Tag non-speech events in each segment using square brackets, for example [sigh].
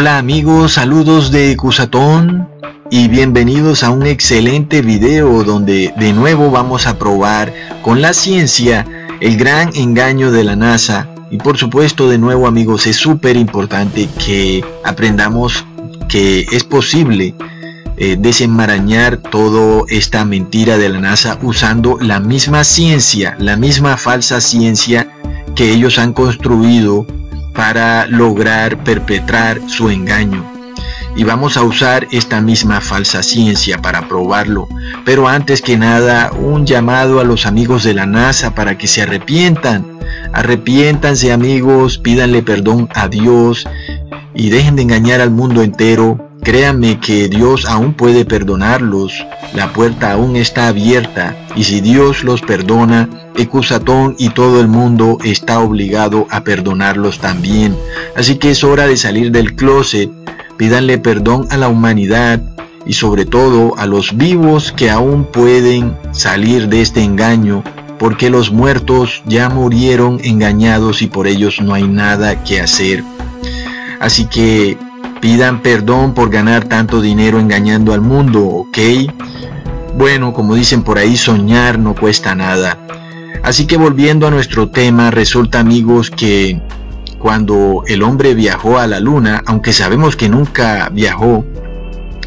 Hola amigos, saludos de Cusatón y bienvenidos a un excelente video donde de nuevo vamos a probar con la ciencia el gran engaño de la NASA. Y por supuesto de nuevo amigos es súper importante que aprendamos que es posible eh, desenmarañar toda esta mentira de la NASA usando la misma ciencia, la misma falsa ciencia que ellos han construido para lograr perpetrar su engaño. Y vamos a usar esta misma falsa ciencia para probarlo. Pero antes que nada, un llamado a los amigos de la NASA para que se arrepientan. Arrepiéntanse amigos, pídanle perdón a Dios y dejen de engañar al mundo entero Créanme que Dios aún puede perdonarlos, la puerta aún está abierta y si Dios los perdona, Ecusatón y todo el mundo está obligado a perdonarlos también. Así que es hora de salir del closet, pídanle perdón a la humanidad y sobre todo a los vivos que aún pueden salir de este engaño, porque los muertos ya murieron engañados y por ellos no hay nada que hacer. Así que Pidan perdón por ganar tanto dinero engañando al mundo, ¿ok? Bueno, como dicen por ahí, soñar no cuesta nada. Así que volviendo a nuestro tema, resulta amigos que cuando el hombre viajó a la luna, aunque sabemos que nunca viajó,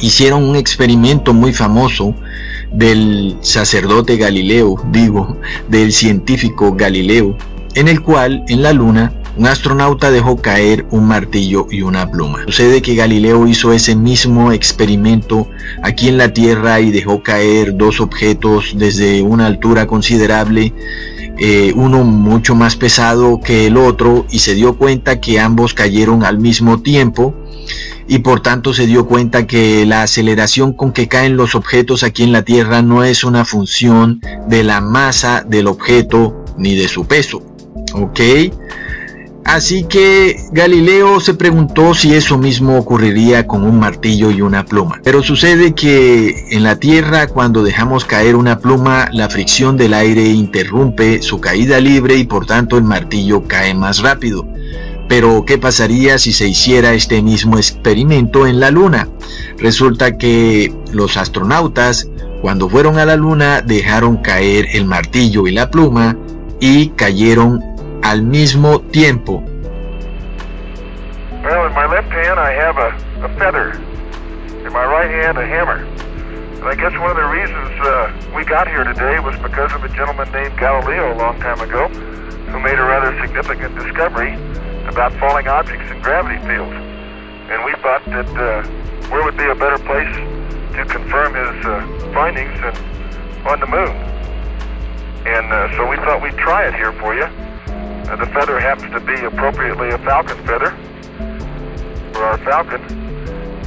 hicieron un experimento muy famoso del sacerdote Galileo, digo, del científico Galileo, en el cual en la luna un astronauta dejó caer un martillo y una pluma. Sucede que Galileo hizo ese mismo experimento aquí en la Tierra y dejó caer dos objetos desde una altura considerable, eh, uno mucho más pesado que el otro y se dio cuenta que ambos cayeron al mismo tiempo y por tanto se dio cuenta que la aceleración con que caen los objetos aquí en la Tierra no es una función de la masa del objeto ni de su peso. ¿Ok? Así que Galileo se preguntó si eso mismo ocurriría con un martillo y una pluma. Pero sucede que en la Tierra cuando dejamos caer una pluma, la fricción del aire interrumpe su caída libre y por tanto el martillo cae más rápido. Pero ¿qué pasaría si se hiciera este mismo experimento en la Luna? Resulta que los astronautas cuando fueron a la Luna dejaron caer el martillo y la pluma y cayeron al mismo tiempo. Well, in my left hand I have a, a feather. In my right hand a hammer. And I guess one of the reasons uh, we got here today was because of a gentleman named Galileo a long time ago who made a rather significant discovery about falling objects in gravity fields. And we thought that uh, where would be a better place to confirm his uh, findings than on the moon. And uh, so we thought we'd try it here for you. And the feather happens to be appropriately a falcon feather for our falcon.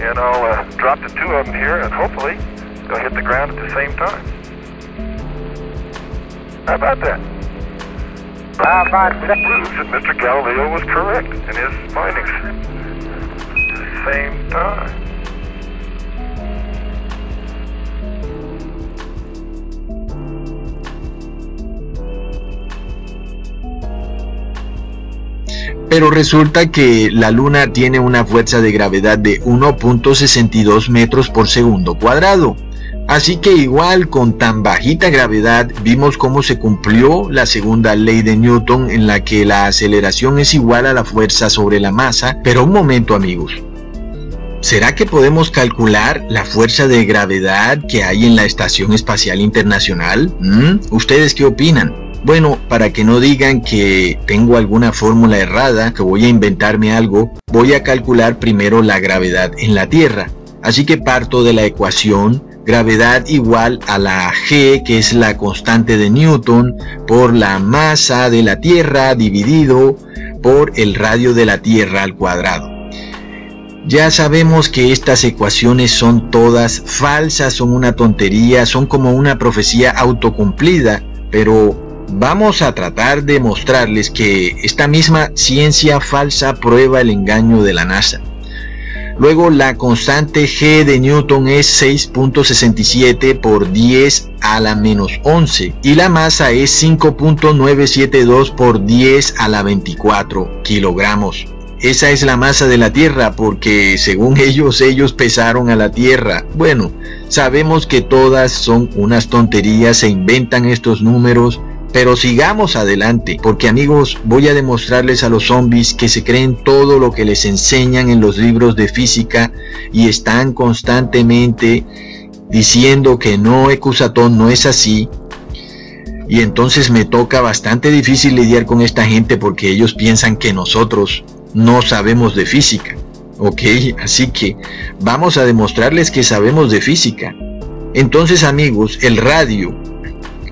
And I'll uh, drop the two of them here, and hopefully they'll hit the ground at the same time. How about that? How about that? Proves that Mr. Galileo was correct in his findings. At the same time. Pero resulta que la Luna tiene una fuerza de gravedad de 1.62 metros por segundo cuadrado. Así que igual con tan bajita gravedad vimos cómo se cumplió la segunda ley de Newton en la que la aceleración es igual a la fuerza sobre la masa. Pero un momento amigos. ¿Será que podemos calcular la fuerza de gravedad que hay en la Estación Espacial Internacional? ¿Mm? ¿Ustedes qué opinan? Bueno, para que no digan que tengo alguna fórmula errada, que voy a inventarme algo, voy a calcular primero la gravedad en la Tierra. Así que parto de la ecuación gravedad igual a la g, que es la constante de Newton, por la masa de la Tierra dividido por el radio de la Tierra al cuadrado. Ya sabemos que estas ecuaciones son todas falsas, son una tontería, son como una profecía autocumplida, pero vamos a tratar de mostrarles que esta misma ciencia falsa prueba el engaño de la NASA. Luego la constante G de Newton es 6.67 por 10 a la menos 11 y la masa es 5.972 por 10 a la 24 kilogramos. esa es la masa de la Tierra porque según [laughs] ellos ellos pesaron a la Tierra. Bueno, sabemos que todas son unas tonterías, se inventan estos números, pero sigamos adelante, porque amigos, voy a demostrarles a los zombies que se creen todo lo que les enseñan en los libros de física y están constantemente diciendo que no, Ecusatón no es así, y entonces me toca bastante difícil lidiar con esta gente porque ellos piensan que nosotros no sabemos de física. Ok, así que vamos a demostrarles que sabemos de física. Entonces amigos, el radio,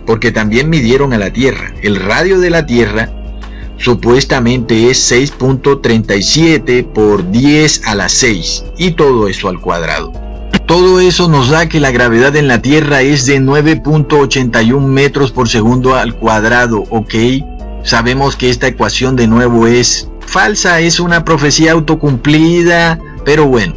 porque también midieron a la Tierra, el radio de la Tierra supuestamente es 6.37 por 10 a la 6 y todo eso al cuadrado. Todo eso nos da que la gravedad en la Tierra es de 9.81 metros por segundo al cuadrado, ¿ok? Sabemos que esta ecuación de nuevo es falsa, es una profecía autocumplida, pero bueno,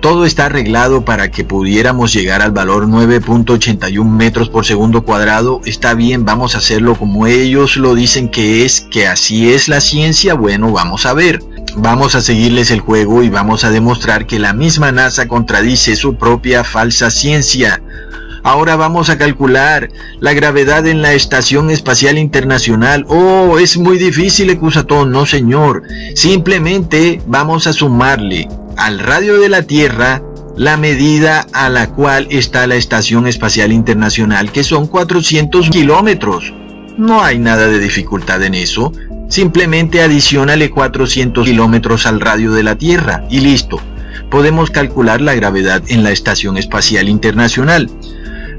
todo está arreglado para que pudiéramos llegar al valor 9.81 metros por segundo cuadrado. Está bien, vamos a hacerlo como ellos lo dicen que es, que así es la ciencia. Bueno, vamos a ver. Vamos a seguirles el juego y vamos a demostrar que la misma NASA contradice su propia falsa ciencia. Ahora vamos a calcular la gravedad en la Estación Espacial Internacional. Oh, es muy difícil, Ecusatón. No, señor. Simplemente vamos a sumarle al radio de la Tierra la medida a la cual está la Estación Espacial Internacional, que son 400 kilómetros. No hay nada de dificultad en eso. Simplemente adicionale 400 kilómetros al radio de la Tierra y listo. Podemos calcular la gravedad en la Estación Espacial Internacional.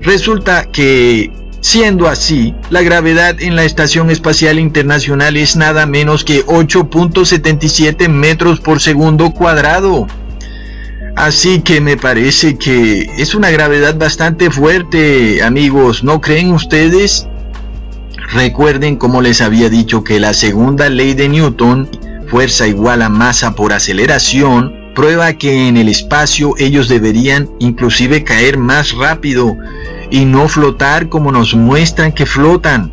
Resulta que, siendo así, la gravedad en la Estación Espacial Internacional es nada menos que 8.77 metros por segundo cuadrado. Así que me parece que es una gravedad bastante fuerte, amigos, ¿no creen ustedes? Recuerden como les había dicho que la segunda ley de Newton, fuerza igual a masa por aceleración, prueba que en el espacio ellos deberían inclusive caer más rápido y no flotar como nos muestran que flotan.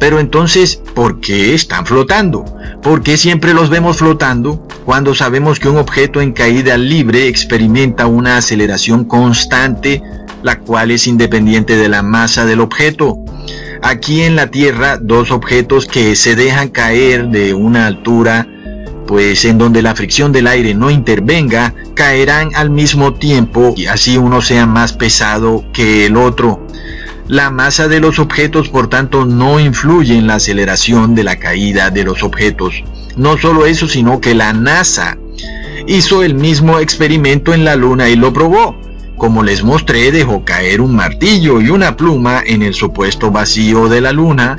Pero entonces, ¿por qué están flotando? ¿Por qué siempre los vemos flotando cuando sabemos que un objeto en caída libre experimenta una aceleración constante, la cual es independiente de la masa del objeto? Aquí en la Tierra, dos objetos que se dejan caer de una altura, pues en donde la fricción del aire no intervenga, caerán al mismo tiempo y así uno sea más pesado que el otro. La masa de los objetos, por tanto, no influye en la aceleración de la caída de los objetos. No solo eso, sino que la NASA hizo el mismo experimento en la Luna y lo probó. Como les mostré, dejó caer un martillo y una pluma en el supuesto vacío de la luna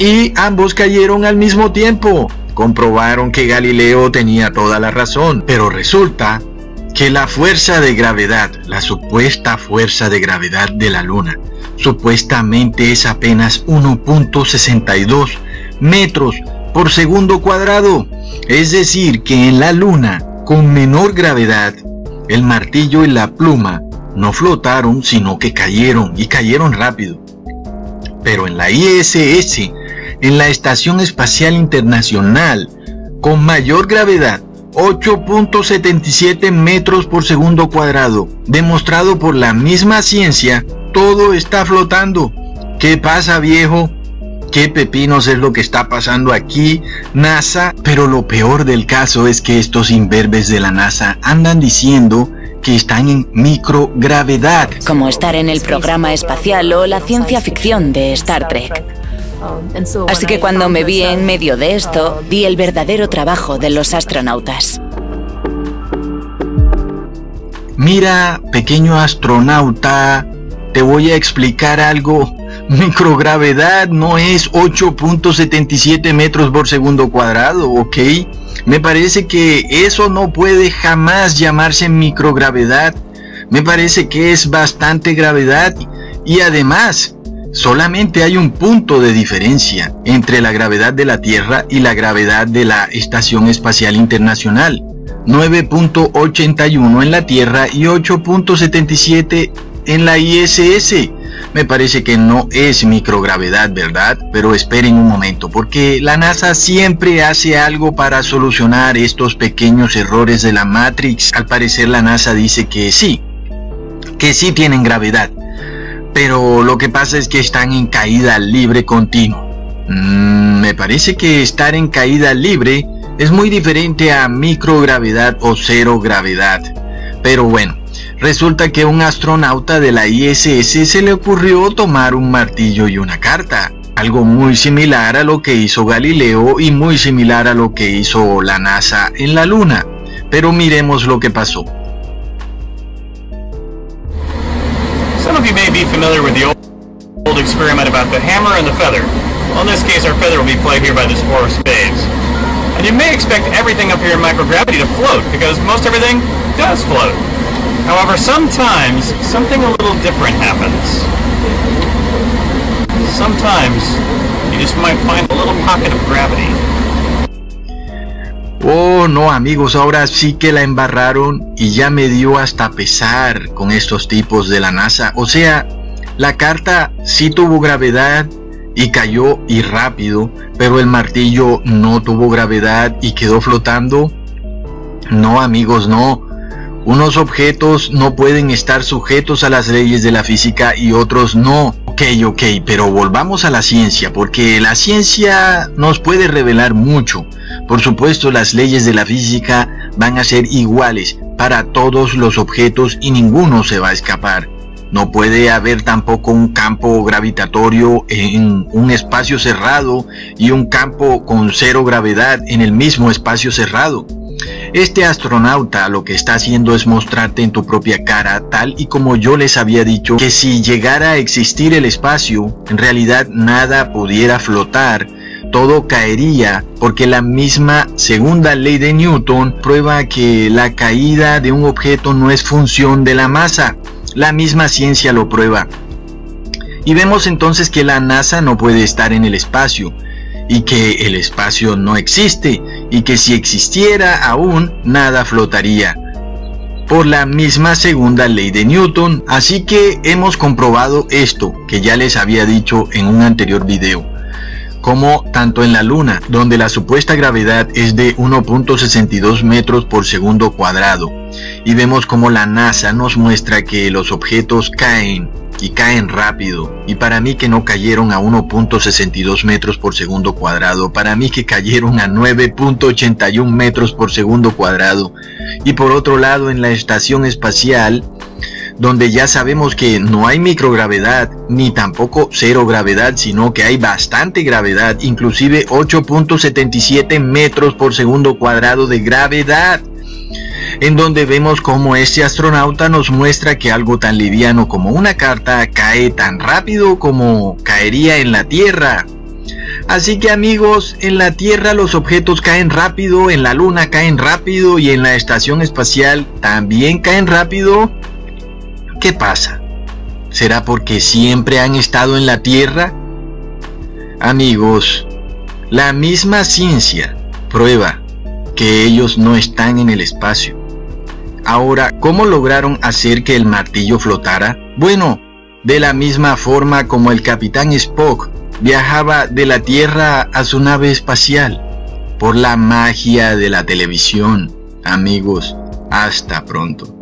y ambos cayeron al mismo tiempo. Comprobaron que Galileo tenía toda la razón, pero resulta que la fuerza de gravedad, la supuesta fuerza de gravedad de la luna, supuestamente es apenas 1.62 metros por segundo cuadrado. Es decir, que en la luna, con menor gravedad, el martillo y la pluma no flotaron, sino que cayeron y cayeron rápido. Pero en la ISS, en la Estación Espacial Internacional, con mayor gravedad, 8.77 metros por segundo cuadrado, demostrado por la misma ciencia, todo está flotando. ¿Qué pasa, viejo? ¿Qué pepinos es lo que está pasando aquí, NASA? Pero lo peor del caso es que estos imberbes de la NASA andan diciendo que están en microgravedad. Como estar en el programa espacial o la ciencia ficción de Star Trek. Así que cuando me vi en medio de esto, vi el verdadero trabajo de los astronautas. Mira, pequeño astronauta, te voy a explicar algo. [laughs] Microgravedad no es 8.77 metros por segundo cuadrado, ¿ok? Me parece que eso no puede jamás llamarse microgravedad. Me parece que es bastante gravedad y además solamente hay un punto de diferencia entre la gravedad de la Tierra y la gravedad de la Estación Espacial Internacional. 9.81 en la Tierra y 8.77 en la ISS. Me parece que no es microgravedad, ¿verdad? Pero esperen un momento, porque la NASA siempre hace algo para solucionar estos pequeños errores de la Matrix. Al parecer la NASA dice que sí, que sí tienen gravedad. Pero lo que pasa es que están en caída libre continua. Mm, me parece que estar en caída libre es muy diferente a microgravedad o cero gravedad. Pero bueno, resulta que un astronauta de la ISS se le ocurrió tomar un martillo y una carta. Algo muy similar a lo que hizo Galileo y muy similar a lo que hizo la NASA en la Luna. Pero miremos lo que pasó. Be familiar with the old experiment about the hammer and the feather. Well, in this case, our feather will be played here by this four of spades. And you may expect everything up here in microgravity to float, because most everything does float. However, sometimes something a little different happens. Sometimes you just might find a little pocket of gravity. Oh, no amigos, ahora sí que la embarraron y ya me dio hasta pesar con estos tipos de la NASA. O sea, la carta sí tuvo gravedad, y cayó y rápido, pero el martillo no tuvo gravedad y quedó flotando. No amigos, no. Unos objetos no pueden estar sujetos a las leyes de la física y otros no. Ok, ok, pero volvamos a la ciencia, porque la ciencia nos puede revelar mucho. Por supuesto, las leyes de la física van a ser iguales para todos los objetos y ninguno se va a escapar. No puede haber tampoco un campo gravitatorio en un espacio cerrado y un campo con cero gravedad en el mismo espacio cerrado. Este astronauta lo que está haciendo es mostrarte en tu propia cara, tal y como yo les había dicho, que si llegara a existir el espacio, en realidad nada pudiera flotar, todo caería, porque la misma segunda ley de Newton prueba que la caída de un objeto no es función de la masa, la misma ciencia lo prueba. Y vemos entonces que la NASA no puede estar en el espacio y que el espacio no existe y que si existiera aún nada flotaría. Por la misma segunda ley de Newton, así que hemos comprobado esto que ya les había dicho en un anterior video como tanto en la Luna, donde la supuesta gravedad es de 1.62 metros por segundo cuadrado, y vemos como la NASA nos muestra que los objetos caen y caen rápido, y para mí que no cayeron a 1.62 metros por segundo cuadrado, para mí que cayeron a 9.81 metros por segundo cuadrado, y por otro lado en la estación espacial, donde ya sabemos que no hay microgravedad ni tampoco cero gravedad, sino que hay bastante gravedad, inclusive 8.77 metros por segundo cuadrado de gravedad en donde vemos como este astronauta nos muestra que algo tan liviano como una carta cae tan rápido como caería en la Tierra. Así que amigos, en la Tierra los objetos caen rápido, en la Luna caen rápido y en la estación espacial también caen rápido. ¿Qué pasa? ¿Será porque siempre han estado en la Tierra? Amigos, la misma ciencia prueba que ellos no están en el espacio. Ahora, ¿cómo lograron hacer que el martillo flotara? Bueno, de la misma forma como el capitán Spock viajaba de la Tierra a su nave espacial, por la magia de la televisión. Amigos, hasta pronto.